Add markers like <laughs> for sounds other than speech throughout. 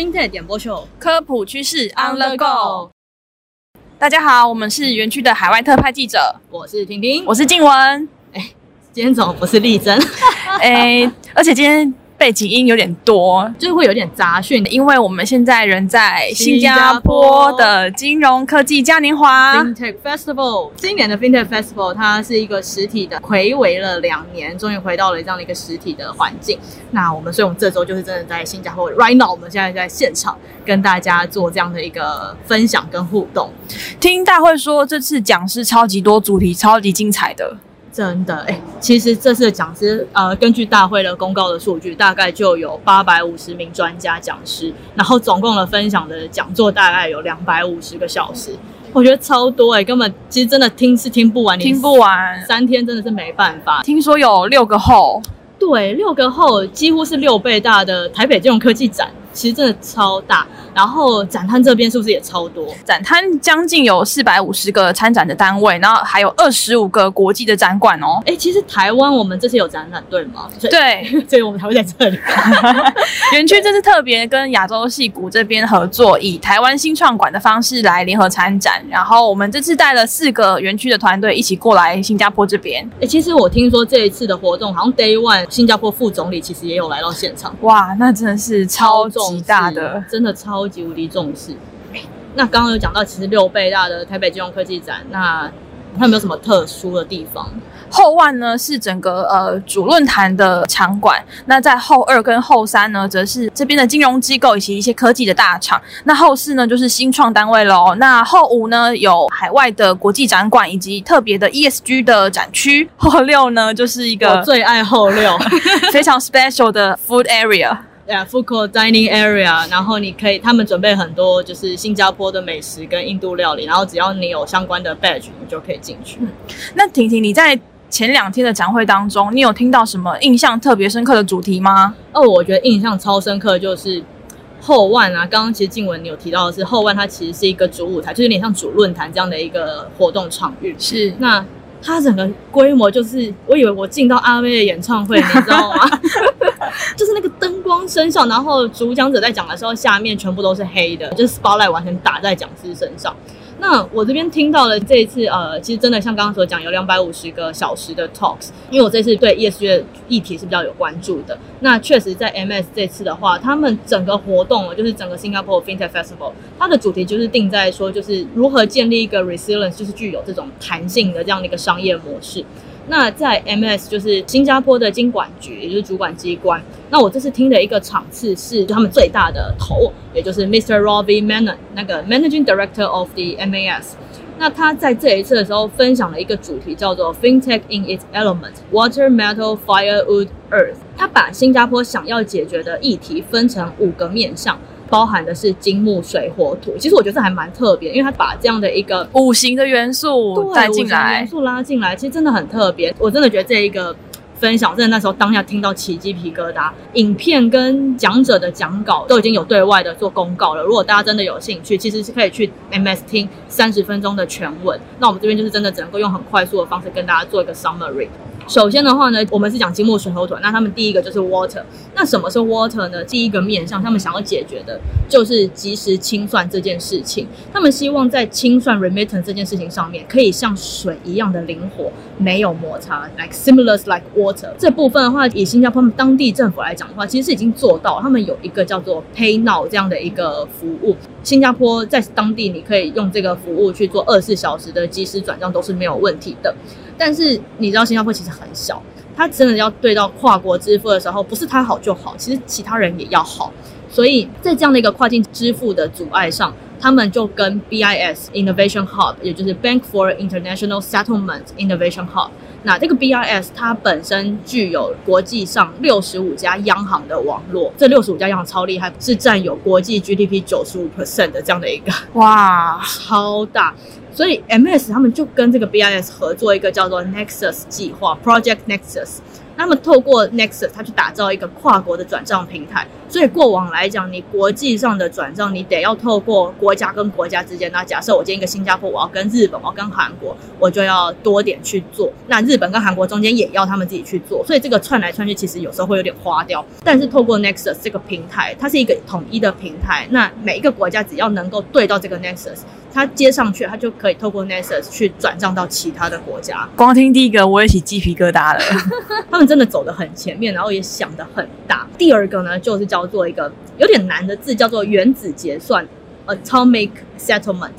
FinTech 点播秀，科普趋势 On the Go。大家好，我们是园区的海外特派记者，我是婷婷，我是静文。今天怎么不是丽珍？<laughs> 哎，而且今天。背景音有点多，就是会有点杂讯，因为我们现在人在新加坡的金融科技嘉年华 FinTech Festival。今年的 FinTech Festival 它是一个实体的，回违了两年，终于回到了这样的一个实体的环境。那我们，所以我们这周就是真的在新加坡，right now 我们现在在现场跟大家做这样的一个分享跟互动。听大会说，这次讲师超级多，主题超级精彩的。真的哎，其实这次的讲师，呃，根据大会的公告的数据，大概就有八百五十名专家讲师，然后总共的分享的讲座大概有两百五十个小时，我觉得超多哎，根本其实真的听是听不完，听不完，三天真的是没办法。听说有六个后，对，六个后几乎是六倍大的台北金融科技展。其实真的超大，然后展摊这边是不是也超多？展摊将近有四百五十个参展的单位，然后还有二十五个国际的展馆哦。哎，其实台湾我们这次有展览对吗？对，<laughs> 所以我们才会在这里。<laughs> 园区这次特别跟亚洲戏谷这边合作，以台湾新创馆的方式来联合参展。然后我们这次带了四个园区的团队一起过来新加坡这边。哎，其实我听说这一次的活动，好像 Day One 新加坡副总理其实也有来到现场。哇，那真的是超。极大的，真的超级无敌重视。那刚刚有讲到，其实六倍大的台北金融科技展，那它有没有什么特殊的地方？后万呢是整个呃主论坛的场馆，那在后二跟后三呢，则是这边的金融机构以及一些科技的大厂。那后四呢就是新创单位喽。那后五呢有海外的国际展馆以及特别的 ESG 的展区。后六呢就是一个最爱后六 <laughs> 非常 special 的 food area。Food court dining area，然后你可以，他们准备很多就是新加坡的美食跟印度料理，然后只要你有相关的 badge，你就可以进去。那婷婷，你在前两天的展会当中，你有听到什么印象特别深刻的主题吗？哦，我觉得印象超深刻就是后万啊，刚刚其实静文你有提到的是后万，它其实是一个主舞台，就有点像主论坛这样的一个活动场域。是那。它整个规模就是，我以为我进到阿妹的演唱会，你知道吗？<laughs> 就是那个灯光声效，然后主讲者在讲的时候，下面全部都是黑的，就是 spotlight 完全打在讲师身上。那我这边听到了这一次，呃，其实真的像刚刚所讲，有两百五十个小时的 talks。因为我这次对 ESG 的议题是比较有关注的。那确实，在 MS 这次的话，他们整个活动，就是整个 Singapore FinTech Festival，它的主题就是定在说，就是如何建立一个 resilience，就是具有这种弹性的这样的一个商业模式。那在 MS 就是新加坡的经管局，也就是主管机关。那我这次听的一个场次是他们最大的头，也就是 Mr. Robbie Manon，那个 Managing Director of the MAS。那他在这一次的时候分享了一个主题，叫做 FinTech in its element: Water, Metal, Fire, Wood, Earth。他把新加坡想要解决的议题分成五个面向。包含的是金木水火土，其实我觉得这还蛮特别，因为它把这样的一个五行的元素带进来，元素拉进来，其实真的很特别。我真的觉得这一个分享，真的那时候当下听到起鸡皮疙瘩。影片跟讲者的讲稿都已经有对外的做公告了，如果大家真的有兴趣，其实是可以去 MS 听三十分钟的全文。那我们这边就是真的只能够用很快速的方式跟大家做一个 summary。首先的话呢，我们是讲金木水火土，那他们第一个就是 water。那什么是 water 呢？第一个面向他们想要解决的就是及时清算这件事情。他们希望在清算 remittance 这件事情上面，可以像水一样的灵活，没有摩擦，like similar like water。这部分的话，以新加坡当地政府来讲的话，其实是已经做到，他们有一个叫做 Pay Now 这样的一个服务。新加坡在当地你可以用这个服务去做二十四小时的即时转账都是没有问题的。但是你知道新加坡其实很小，它真的要对到跨国支付的时候，不是它好就好，其实其他人也要好。所以在这样的一个跨境支付的阻碍上，他们就跟 BIS Innovation Hub，也就是 Bank for International Settlement Innovation Hub。那这个 BIS 它本身具有国际上六十五家央行的网络，这六十五家央行超厉害，是占有国际 GDP 九十五 percent 的这样的一个哇，超大。所以 MS 他们就跟这个 BIS 合作一个叫做 Nexus 计划 Project Nexus。他们透过 Nexus，它去打造一个跨国的转账平台。所以过往来讲，你国际上的转账，你得要透过国家跟国家之间。那假设我今天一个新加坡，我要跟日本，我要跟韩国，我就要多点去做。那日本跟韩国中间也要他们自己去做。所以这个串来串去，其实有时候会有点花掉。但是透过 Nexus 这个平台，它是一个统一的平台。那每一个国家只要能够对到这个 Nexus。它接上去，它就可以透过 Nexus 去转账到其他的国家。光听第一个，我也起鸡皮疙瘩了。<laughs> <laughs> 他们真的走得很前面，然后也想得很大。第二个呢，就是叫做一个有点难的字，叫做原子结算 （Atomic Settlement）。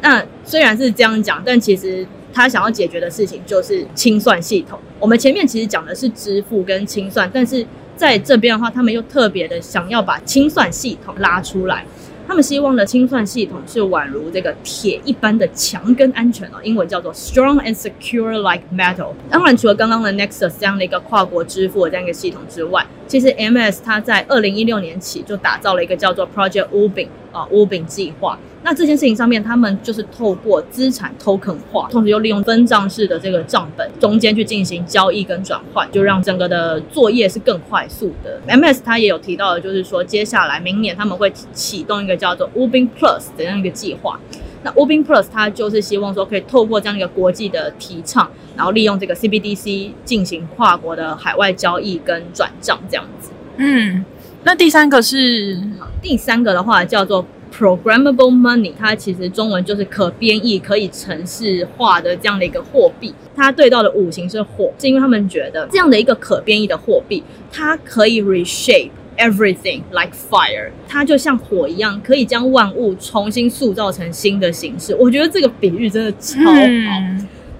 那虽然是这样讲，但其实他想要解决的事情就是清算系统。我们前面其实讲的是支付跟清算，但是在这边的话，他们又特别的想要把清算系统拉出来。他们希望的清算系统是宛如这个铁一般的强跟安全哦，英文叫做 strong and secure like metal。当然，除了刚刚的 Nexus 这样的一个跨国支付的这样一个系统之外，其实 MS 它在二零一六年起就打造了一个叫做 Project Ubin 啊，Ubin 计划。那这件事情上面，他们就是透过资产 token 化，同时又利用分账式的这个账本中间去进行交易跟转换，就让整个的作业是更快速的。MS 它也有提到的，就是说接下来明年他们会启动一个叫做 Ubin Plus 的这样一个计划。那 Ubin Plus 它就是希望说可以透过这样一个国际的提倡，然后利用这个 CBDC 进行跨国的海外交易跟转账这样子。嗯，那第三个是第三个的话叫做。Programmable money，它其实中文就是可编译、可以程式化的这样的一个货币。它对到的五行是火，是因为他们觉得这样的一个可编译的货币，它可以 reshape everything like fire，它就像火一样，可以将万物重新塑造成新的形式。我觉得这个比喻真的超好。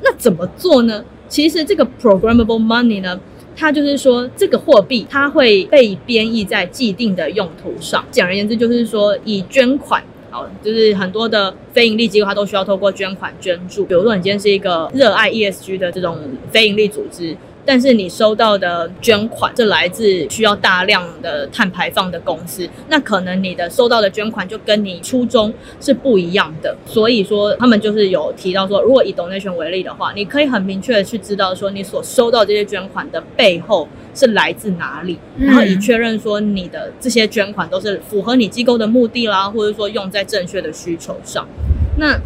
那怎么做呢？其实这个 programmable money 呢？它就是说，这个货币它会被编译在既定的用途上。简而言之，就是说以捐款，好，就是很多的非盈利机构它都需要透过捐款捐助。比如说，你今天是一个热爱 ESG 的这种非盈利组织。但是你收到的捐款，这来自需要大量的碳排放的公司，那可能你的收到的捐款就跟你初衷是不一样的。所以说，他们就是有提到说，如果以 donation 为例的话，你可以很明确的去知道说，你所收到这些捐款的背后是来自哪里，然后以确认说你的这些捐款都是符合你机构的目的啦，或者说用在正确的需求上。那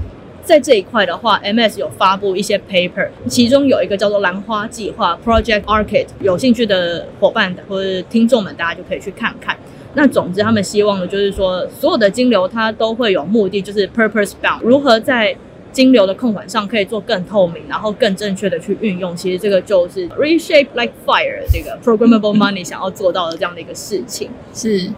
在这一块的话，MS 有发布一些 paper，其中有一个叫做“兰花计划 ”（Project Arcade），有兴趣的伙伴或者听众们，大家就可以去看看。那总之，他们希望的就是说，所有的金流它都会有目的，就是 purpose bound，如何在金流的控管上可以做更透明，然后更正确的去运用。其实这个就是 reshape like fire 这个 programmable money 想要做到的这样的一个事情是。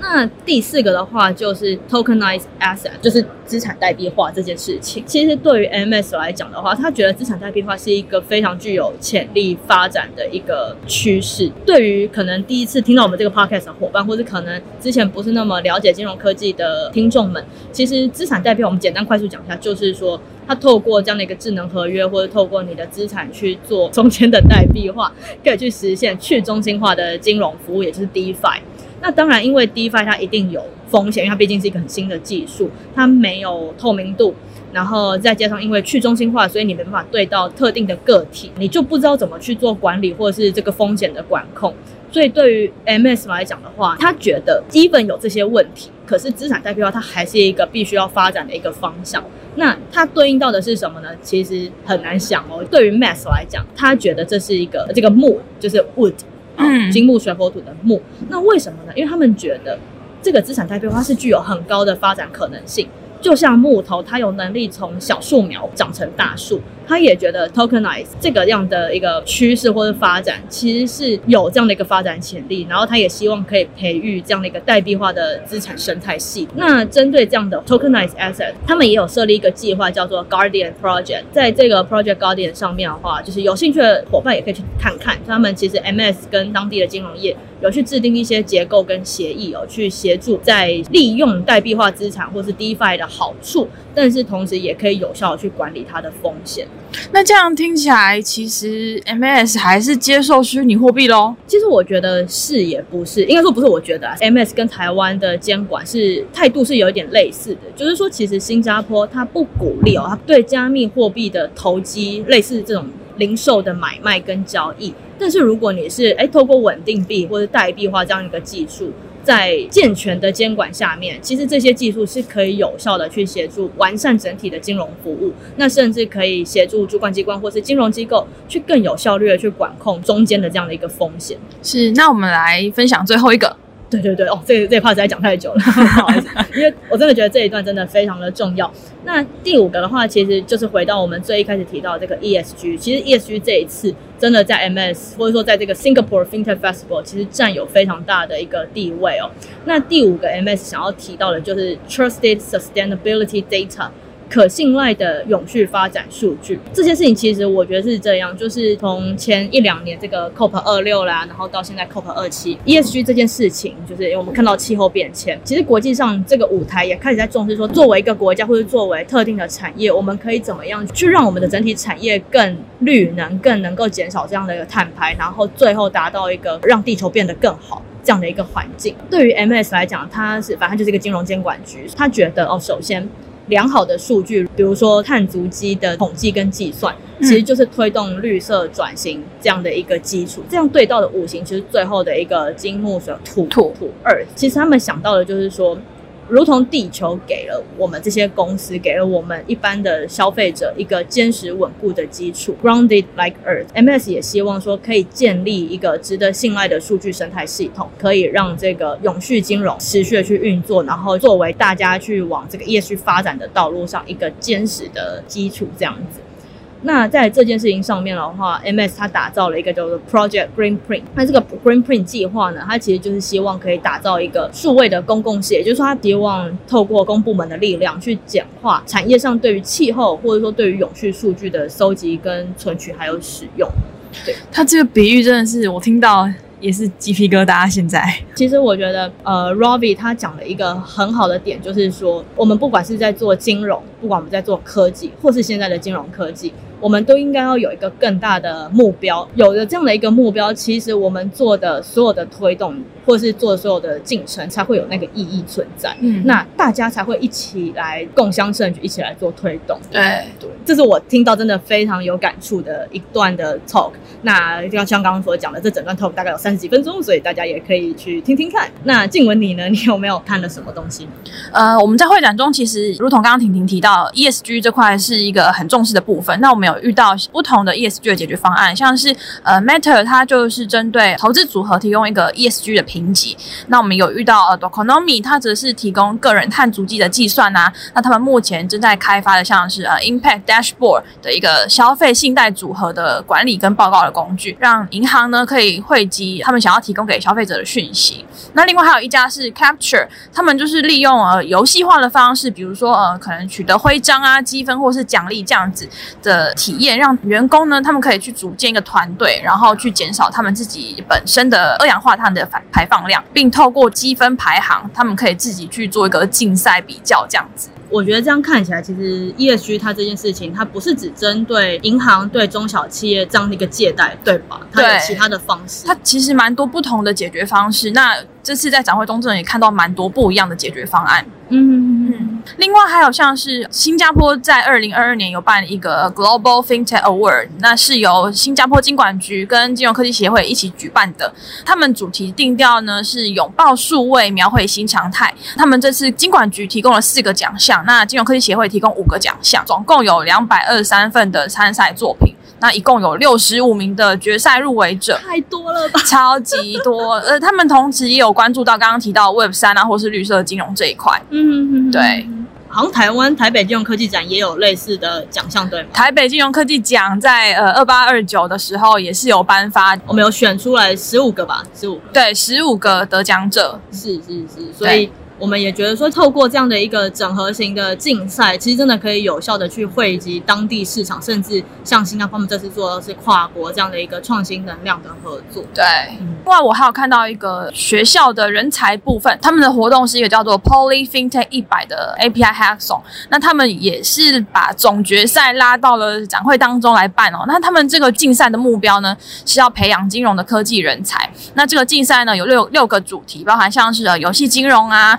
那第四个的话就是 tokenize asset，就是资产代币化这件事情。其实对于 MS 来讲的话，他觉得资产代币化是一个非常具有潜力发展的一个趋势。对于可能第一次听到我们这个 podcast 的伙伴，或者可能之前不是那么了解金融科技的听众们，其实资产代币我们简单快速讲一下，就是说它透过这样的一个智能合约，或者透过你的资产去做中间的代币化，可以去实现去中心化的金融服务，也就是 DeFi。那当然，因为 DeFi 它一定有风险，因为它毕竟是一个很新的技术，它没有透明度，然后再加上因为去中心化，所以你没办法对到特定的个体，你就不知道怎么去做管理或者是这个风险的管控。所以对于 MS 来讲的话，他觉得基本有这些问题，可是资产代币化它还是一个必须要发展的一个方向。那它对应到的是什么呢？其实很难想哦。对于 MS 来讲，他觉得这是一个这个木就是 wood 嗯，金木水火土的木，那为什么呢？因为他们觉得这个资产代币化是具有很高的发展可能性。就像木头，它有能力从小树苗长成大树。他也觉得 tokenize 这个样的一个趋势或者发展，其实是有这样的一个发展潜力。然后他也希望可以培育这样的一个代币化的资产生态系。那针对这样的 tokenize asset，他们也有设立一个计划，叫做 Guardian Project。在这个 Project Guardian 上面的话，就是有兴趣的伙伴也可以去看看。他们其实 MS 跟当地的金融业有去制定一些结构跟协议，哦去协助在利用代币化资产或是 DeFi 的好处，但是同时也可以有效的去管理它的风险。那这样听起来，其实 MS 还是接受虚拟货币喽？其实我觉得是也不是，应该说不是。我觉得 MS 跟台湾的监管是态度是有一点类似的，就是说其实新加坡它不鼓励哦，它对加密货币的投机，类似这种零售的买卖跟交易。但是如果你是哎透过稳定币或者代币化这样一个技术，在健全的监管下面，其实这些技术是可以有效的去协助完善整体的金融服务，那甚至可以协助主管机关或是金融机构去更有效率的去管控中间的这样的一个风险。是，那我们来分享最后一个。对对对，哦，这这 part 实在讲太久了，不 <laughs> 好意思，因为我真的觉得这一段真的非常的重要。那第五个的话，其实就是回到我们最一开始提到这个 ESG，其实 ESG 这一次真的在 MS 或者说在这个 Singapore FinTech Festival 其实占有非常大的一个地位哦。那第五个 MS 想要提到的就是 Trusted Sustainability Data。可信赖的永续发展数据，这些事情其实我觉得是这样，就是从前一两年这个 COP 二六啦，然后到现在 COP 二七，ESG 这件事情，就是因为我们看到气候变迁，其实国际上这个舞台也开始在重视说，作为一个国家或者作为特定的产业，我们可以怎么样去让我们的整体产业更绿能，更能够减少这样的一个碳排，然后最后达到一个让地球变得更好这样的一个环境。对于 MS 来讲，它是反正就是一个金融监管局，他觉得哦，首先。良好的数据，比如说碳足迹的统计跟计算，其实就是推动绿色转型这样的一个基础。这样对到的五行，其实最后的一个金木水土土土二，其实他们想到的就是说。如同地球给了我们这些公司，给了我们一般的消费者一个坚实稳固的基础，grounded like earth，MS 也希望说可以建立一个值得信赖的数据生态系统，可以让这个永续金融持续的去运作，然后作为大家去往这个业续发展的道路上一个坚实的基础，这样子。那在这件事情上面的话，MS 它打造了一个叫做 Project Green Print。那这个 Green Print 计划呢，它其实就是希望可以打造一个数位的公共性，也就是说，它希望透过公部门的力量去简化产业上对于气候或者说对于永续数据的收集跟存取还有使用。对，它这个比喻真的是我听到也是鸡皮疙瘩。现在，其实我觉得，呃，Robbie 他讲了一个很好的点，就是说，我们不管是在做金融，不管我们在做科技，或是现在的金融科技。我们都应该要有一个更大的目标，有了这样的一个目标，其实我们做的所有的推动，或是做所有的进程，才会有那个意义存在。嗯，那大家才会一起来共襄盛举，一起来做推动。对对，这是我听到真的非常有感触的一段的 talk。那就像刚刚所讲的，这整段 talk 大概有三十几分钟，所以大家也可以去听听看。那静文你呢？你有没有看了什么东西呢？呃，我们在会展中，其实如同刚刚婷婷提到，ESG 这块是一个很重视的部分。那我有遇到不同的 ESG 的解决方案，像是呃 Matter，它就是针对投资组合提供一个 ESG 的评级。那我们有遇到呃 Doconomy，它则是提供个人碳足迹的计算啊。那他们目前正在开发的像是呃 Impact Dashboard 的一个消费信贷组合的管理跟报告的工具，让银行呢可以汇集他们想要提供给消费者的讯息。那另外还有一家是 Capture，他们就是利用呃游戏化的方式，比如说呃可能取得徽章啊、积分或是奖励这样子的体验。让员工呢，他们可以去组建一个团队，然后去减少他们自己本身的二氧化碳的排排放量，并透过积分排行，他们可以自己去做一个竞赛比较，这样子。我觉得这样看起来，其实 ESG 它这件事情，它不是只针对银行对中小企业这样的一个借贷，对吧？它有其他的方式。它其实蛮多不同的解决方式。那这次在展会中，真的也看到蛮多不一样的解决方案。嗯嗯。另外还有像是新加坡在二零二二年有办一个 Global FinTech Award，那是由新加坡金管局跟金融科技协会一起举办的。他们主题定调呢是拥抱数位，描绘新常态。他们这次金管局提供了四个奖项，那金融科技协会提供五个奖项，总共有两百二十三份的参赛作品。那一共有六十五名的决赛入围者，太多了吧？超级多。呃，他们同时也有关注到刚刚提到 Web 三啊，或是绿色金融这一块。嗯，对。好像台湾台北金融科技展也有类似的奖项，对吗？台北金融科技奖在呃二八二九的时候也是有颁发，我们有选出来十五个吧，十五。对，十五个得奖者，是是是，所以。我们也觉得说，透过这样的一个整合型的竞赛，其实真的可以有效的去汇集当地市场，甚至像新加坡们这次做的是跨国这样的一个创新能量的合作。对，另外我还有看到一个学校的人才部分，他们的活动是一个叫做 Poly FinTech 一百的 API Hackathon，那他们也是把总决赛拉到了展会当中来办哦。那他们这个竞赛的目标呢，是要培养金融的科技人才。那这个竞赛呢，有六六个主题，包含像是呃游戏金融啊。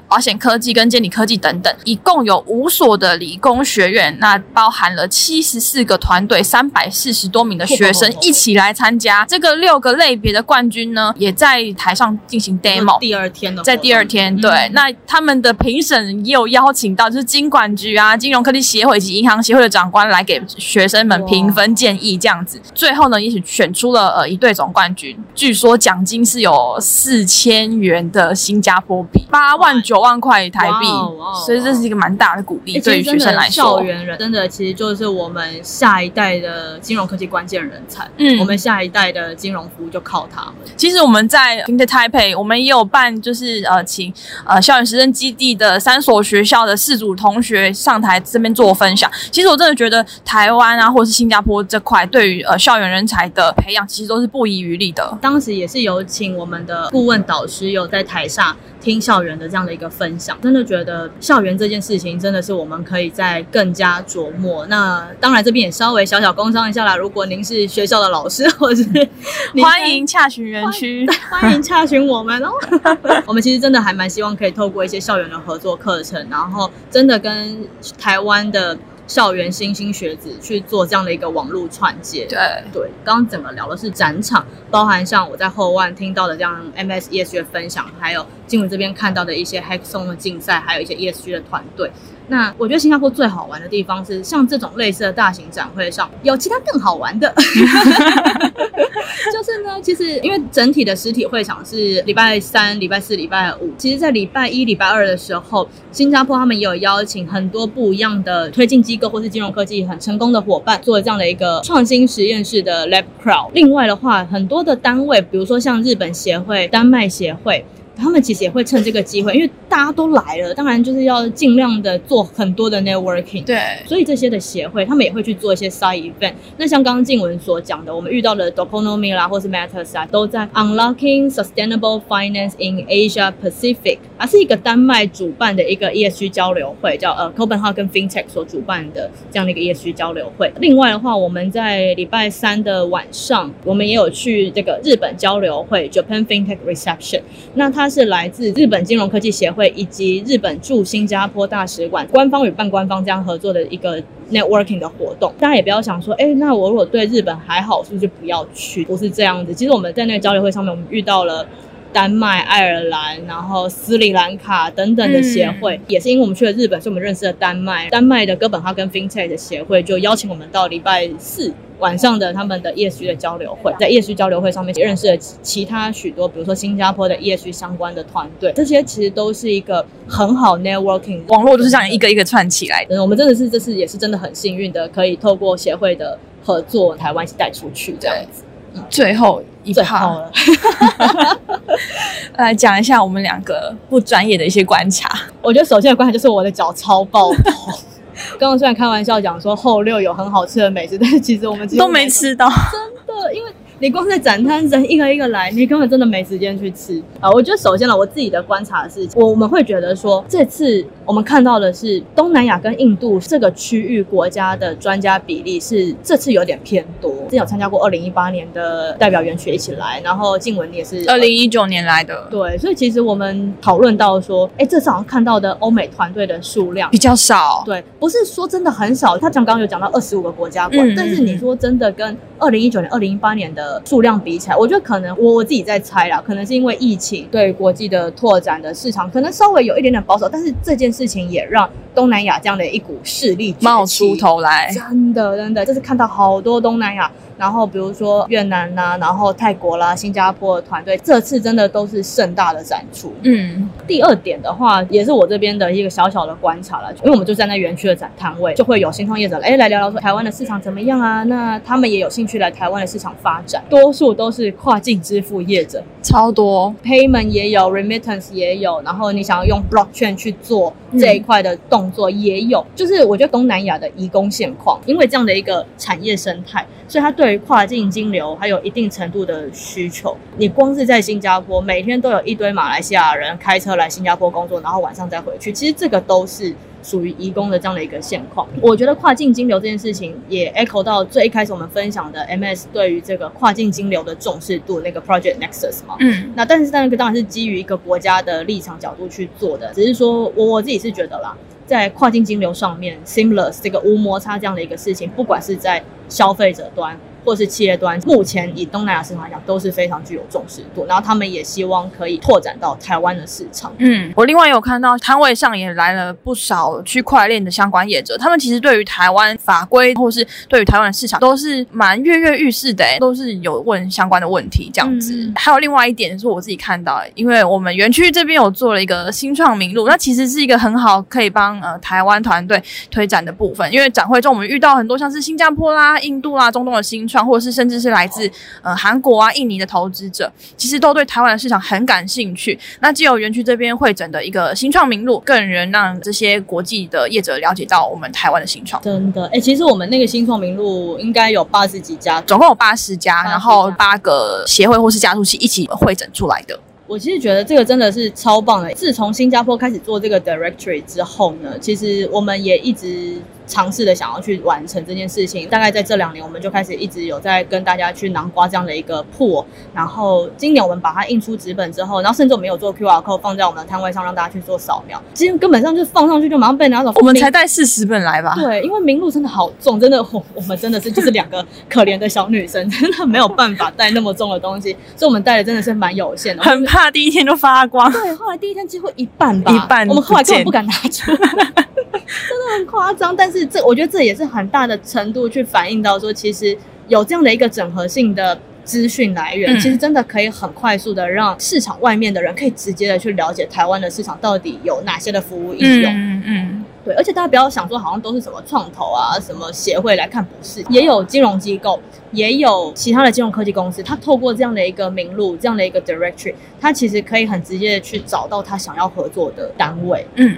保险科技跟监理科技等等，一共有五所的理工学院，那包含了七十四个团队，三百四十多名的学生一起来参加。这个六个类别的冠军呢，也在台上进行 demo。第二天的，在第二天，对，那他们的评审也有邀请到，就是金管局啊、金融科技协会以及银行协会的长官来给学生们评分建议，这样子。最后呢，也许选出了呃一对总冠军，据说奖金是有四千元的新加坡币，八万九万块台币，所以这是一个蛮大的鼓励，对于学生来说。校园人真的其实就是我们下一代的金融科技关键人才，嗯，我们下一代的金融服务就靠他们。其实我们在 Inter Taipei，我们也有办，就是呃请呃校园实证基地的三所学校的四组同学上台这边做分享。其实我真的觉得台湾啊，或者是新加坡这块，对于呃校园人才的培养，其实都是不遗余力的。当时也是有请我们的顾问导师有在台上。听校园的这样的一个分享，真的觉得校园这件事情真的是我们可以再更加琢磨。那当然这边也稍微小小工商一下啦。如果您是学校的老师，或者是欢迎洽询园区，<laughs> 欢迎洽询我们哦。我们其实真的还蛮希望可以透过一些校园的合作课程，然后真的跟台湾的。校园新兴学子去做这样的一个网络串接，对对。刚刚整个聊的是展场，包含像我在后万听到的这样 MS ESG 的分享，还有金文这边看到的一些 Hackathon 的竞赛，还有一些 ESG 的团队。那我觉得新加坡最好玩的地方是，像这种类似的大型展会上，有其他更好玩的。<laughs> 就是呢，其实因为整体的实体会场是礼拜三、礼拜四、礼拜五，其实，在礼拜一、礼拜二的时候，新加坡他们也有邀请很多不一样的推进机构或是金融科技很成功的伙伴，做这样的一个创新实验室的 Lab Crowd。另外的话，很多的单位，比如说像日本协会、丹麦协会。他们其实也会趁这个机会，因为大家都来了，当然就是要尽量的做很多的 networking。对，所以这些的协会，他们也会去做一些 side event。那像刚刚静文所讲的，我们遇到的 d o c o n o m i 啦，或是 Matters 啊，都在 Unlocking Sustainable Finance in Asia Pacific，它是一个丹麦主办的一个 ESG 交流会，叫呃 Copenhagen FinTech 所主办的这样的一个 ESG 交流会。另外的话，我们在礼拜三的晚上，我们也有去这个日本交流会 Japan FinTech Reception。那它是来自日本金融科技协会以及日本驻新加坡大使馆官方与半官方这样合作的一个 networking 的活动。大家也不要想说，哎，那我如果对日本还好，是不是就不要去？不是这样子。其实我们在那个交流会上面，我们遇到了丹麦、爱尔兰，然后斯里兰卡等等的协会，也是因为我们去了日本，所以我们认识了丹麦。丹麦的哥本哈根 FinTech 的协会就邀请我们到礼拜四。晚上的他们的 ESG 的交流会，在 ESG 交流会上面也认识了其他许多，比如说新加坡的 ESG 相关的团队，这些其实都是一个很好 networking 网络，就是这样一个一个串起来的。我们真的是这次也是真的很幸运的，可以透过协会的合作，台湾带出去这样子。最后一趴了，<laughs> 来讲一下我们两个不专业的一些观察。我觉得首先的观察就是我的脚超爆痛。<laughs> 刚刚虽然开玩笑讲说后六有很好吃的美食，但是其实我们都没吃到，真的，因为。你光在展摊人一个一个来，你根本真的没时间去吃啊！我觉得首先呢，我自己的观察是，我我们会觉得说，这次我们看到的是东南亚跟印度这个区域国家的专家比例是这次有点偏多。之前有参加过二零一八年的代表园区一起来，然后静文也是二零一九年来的，对，所以其实我们讨论到说，哎，这次好像看到的欧美团队的数量比较少，对，不是说真的很少。他讲刚刚有讲到二十五个国家馆，但是你说真的跟二零一九年、二零一八年的数量比起来，我觉得可能我我自己在猜啦，可能是因为疫情对国际的拓展的市场可能稍微有一点点保守，但是这件事情也让东南亚这样的一股势力冒出头来，真的真的，就是看到好多东南亚。然后比如说越南呐，然后泰国啦、新加坡的团队，这次真的都是盛大的展出。嗯，第二点的话，也是我这边的一个小小的观察了，因为我们就站在园区的展摊位，就会有新创业者哎来聊聊说台湾的市场怎么样啊？那他们也有兴趣来台湾的市场发展，多数都是跨境支付业者，超多，payment 也有，remittance 也有，然后你想要用 blockchain 去做这一块的动作也有，就是我觉得东南亚的移工现况，因为这样的一个产业生态。所以它对于跨境金流还有一定程度的需求。你光是在新加坡，每天都有一堆马来西亚人开车来新加坡工作，然后晚上再回去。其实这个都是属于移工的这样的一个现况。我觉得跨境金流这件事情也 echo 到最一开始我们分享的 MS 对于这个跨境金流的重视度，那个 Project Nexus 嘛。嗯那但是那个当然是基于一个国家的立场角度去做的，只是说我我自己是觉得啦，在跨境金流上面，seamless 这个无摩擦这样的一个事情，不管是在消费者端或是企业端，目前以东南亚市场来讲都是非常具有重视度，然后他们也希望可以拓展到台湾的市场。嗯，我另外有看到摊位上也来了不少区块链的相关业者，他们其实对于台湾法规或是对于台湾的市场都是蛮跃跃欲试的，诶都是有问相关的问题这样子。嗯还有另外一点是我自己看到，因为我们园区这边有做了一个新创名录，那其实是一个很好可以帮呃台湾团队推展的部分，因为展会中我们遇到很多像是新加坡啦、印度啦、中东的新创，或者是甚至是来自呃韩国啊、印尼的投资者，其实都对台湾的市场很感兴趣。那既有园区这边会诊的一个新创名录，更能让这些国际的业者了解到我们台湾的新创。真的，哎、其实我们那个新创名录应该有八十几家，总共有八十家，然后八个协会或是加速器一起会诊出来的。我其实觉得这个真的是超棒的。自从新加坡开始做这个 directory 之后呢，其实我们也一直尝试的想要去完成这件事情。大概在这两年，我们就开始一直有在跟大家去囊瓜这样的一个破。然后今年我们把它印出纸本之后，然后甚至我们有做 QR code 放在我们的摊位上，让大家去做扫描。其实根本上就放上去就马上被拿走。我们才带四十本来吧？对，因为名录真的好重，真的我我们真的是就是两个可怜的小女生，真的没有办法带那么重的东西，所以我们带的真的是蛮有限的。<laughs> 很怕第一天就发光。对，后来第一天几乎一半吧，一半我们后来根本不敢拿出来，真的很夸张。但是这我觉得这也是很大的程度去反映到说，其实有这样的一个整合性的。资讯来源、嗯其实真的可以很快速的让市场外面的人可以直接的去了解台湾的市场到底有哪些的服务应用。嗯嗯，对，而且大家不要想说好像都是什么创投啊、什么协会来看，不是，也有金融机构，也有其他的金融科技公司，它透过这样的一个名录、这样的一个 directory，它其实可以很直接的去找到他想要合作的单位。嗯，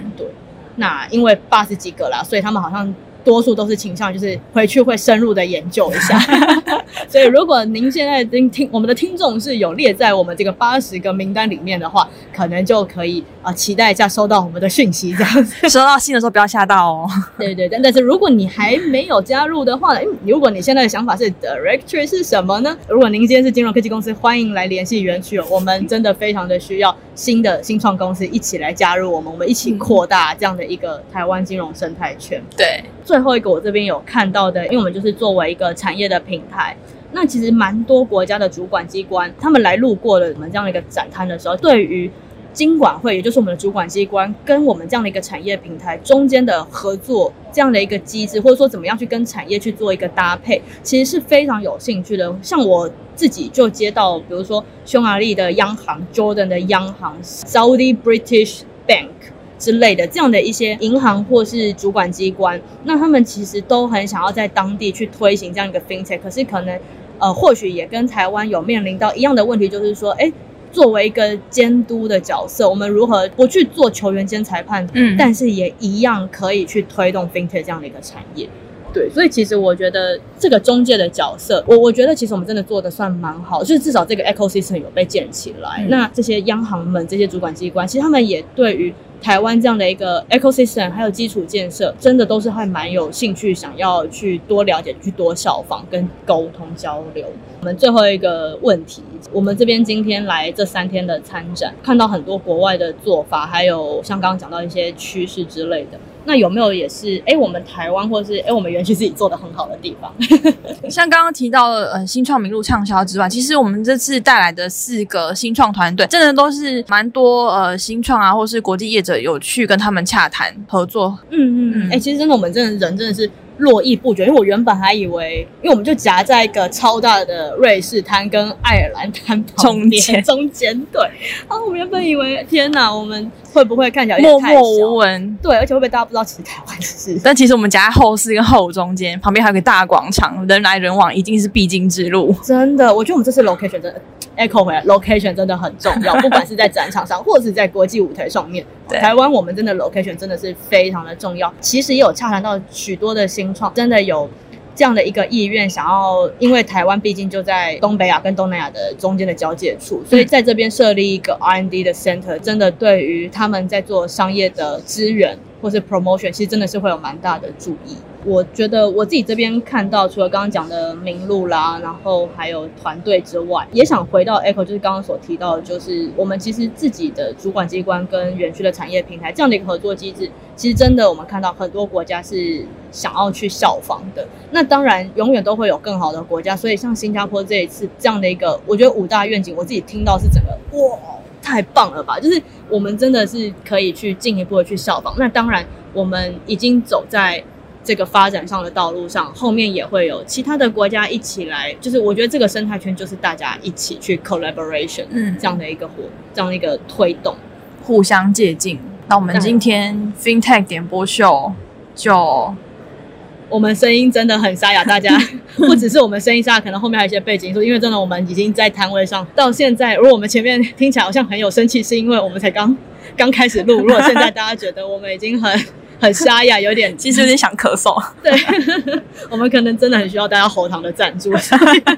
那因为八十几个啦，所以他们好像多数都是倾向就是回去会深入的研究一下。<laughs> 所以如果您现在听听我们的听众是有列在我们这个八十个名单里面的话，可能就可以啊、呃期待一下收到我们的讯息这样子。<laughs> 收到信的时候不要吓到哦。对对，但但是如果你还没有加入的话如果你现在的想法是 directory 是什么呢？如果您今天是金融科技公司，欢迎来联系园区哦，我们真的非常的需要新的新创公司一起来加入我们，我们一起扩大这样的一个台湾金融生态圈。对，最后一个我这边有看到的，因为我们就是作为一个产业的平台，那其实蛮多国家的主管机关，他们来路过了我们这样的一个展摊的时候，对于金管会，也就是我们的主管机关，跟我们这样的一个产业平台中间的合作这样的一个机制，或者说怎么样去跟产业去做一个搭配，其实是非常有兴趣的。像我自己就接到，比如说匈牙利的央行、Jordan 的央行、Saudi British Bank。之类的这样的一些银行或是主管机关，那他们其实都很想要在当地去推行这样一个 fintech，可是可能呃或许也跟台湾有面临到一样的问题，就是说，哎，作为一个监督的角色，我们如何不去做球员兼裁判，嗯但是也一样可以去推动 fintech 这样的一个产业。对，所以其实我觉得这个中介的角色，我我觉得其实我们真的做的算蛮好，就是至少这个 ecosystem 有被建起来。嗯那这些央行们、这些主管机关，其实他们也对于台湾这样的一个 ecosystem 还有基础建设，真的都是还蛮有兴趣，想要去多了解、去多效仿跟沟通交流。我们最后一个问题，我们这边今天来这三天的参展，看到很多国外的做法，还有像刚刚讲到一些趋势之类的。那有没有也是哎，我们台湾或是哎我们园区自己做的很好的地方？<laughs> 像刚刚提到的呃新创名录畅销之外，其实我们这次带来的四个新创团队，真的都是蛮多呃新创啊，或是国际业者有去跟他们洽谈合作。嗯嗯嗯，哎、其实真的我们真的人真的是络绎不绝，因为我原本还以为，因为我们就夹在一个超大的瑞士滩跟爱尔兰滩中间中间对，然后我原本以为天哪，我们会不会看起来默默无？闻。对，而且会不会大家不知道其实台湾是？<laughs> 但其实我们夹在后四跟后中间，旁边还有个大广场，人来人往，一定是必经之路。真的，我觉得我们这次 location 真的 echo 回来，location 真的很重要，<laughs> 不管是在展场上，或者是在国际舞台上面。台湾我们真的 location 真的是非常的重要。其实也有洽谈到许多的新创，真的有。这样的一个意愿，想要因为台湾毕竟就在东北亚跟东南亚的中间的交界处，所以在这边设立一个 R&D 的 center，真的对于他们在做商业的资源，或是 promotion，其实真的是会有蛮大的注意。我觉得我自己这边看到，除了刚刚讲的名录啦，然后还有团队之外，也想回到 Echo，就是刚刚所提到的，就是我们其实自己的主管机关跟园区的产业平台这样的一个合作机制，其实真的我们看到很多国家是想要去效仿的。那当然，永远都会有更好的国家，所以像新加坡这一次这样的一个，我觉得五大愿景，我自己听到是整个哇，太棒了吧！就是我们真的是可以去进一步的去效仿。那当然，我们已经走在。这个发展上的道路上，后面也会有其他的国家一起来，就是我觉得这个生态圈就是大家一起去 collaboration，嗯，这样的一个活，这样的一个推动，互相借鉴。那我们今天 FinTech 点播秀就，我们声音真的很沙哑，大家 <laughs> 不只是我们声音沙哑，可能后面还有一些背景音因为真的我们已经在摊位上到现在，如果我们前面听起来好像很有生气，是因为我们才刚刚开始录。如果现在大家觉得我们已经很。很沙哑，有点，其实有点想咳嗽。对，<laughs> 我们可能真的很需要大家喉糖的赞助，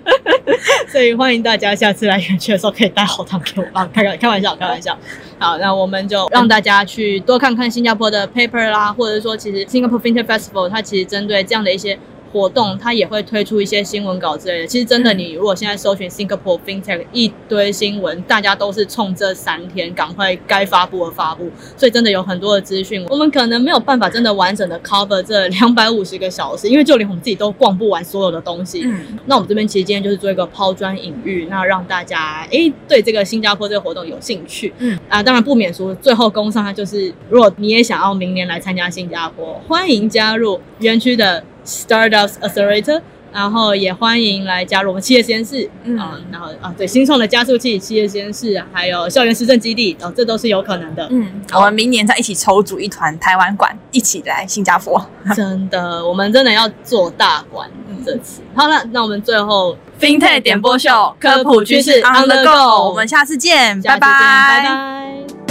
<laughs> 所以欢迎大家下次来园区的时候可以带喉糖给我啊！开开开玩笑，开玩笑。好，那我们就让大家去多看看新加坡的 paper 啦，或者说，其实 Singapore FinTech Festival 它其实针对这样的一些。活动它也会推出一些新闻稿之类的。其实真的，你如果现在搜寻 Singapore FinTech 一堆新闻，大家都是冲这三天赶快该发布的发布，所以真的有很多的资讯。我们可能没有办法真的完整的 cover 这两百五十个小时，因为就连我们自己都逛不完所有的东西。嗯，那我们这边其实今天就是做一个抛砖引玉，那让大家诶对这个新加坡这个活动有兴趣。嗯啊，当然不免说最后攻上，它就是如果你也想要明年来参加新加坡，欢迎加入园区的。Startups Accelerator，然后也欢迎来加入我们企业实验室，嗯，然后啊，对，新创的加速器企业实验室，还有校园实证基地，哦，这都是有可能的，嗯，我们明年再一起筹组一团台湾馆，一起来新加坡，真的，我们真的要做大馆这次。好了，那我们最后 FinTech 点播秀科普趋势 On the Go，我们下次见，拜拜，拜拜。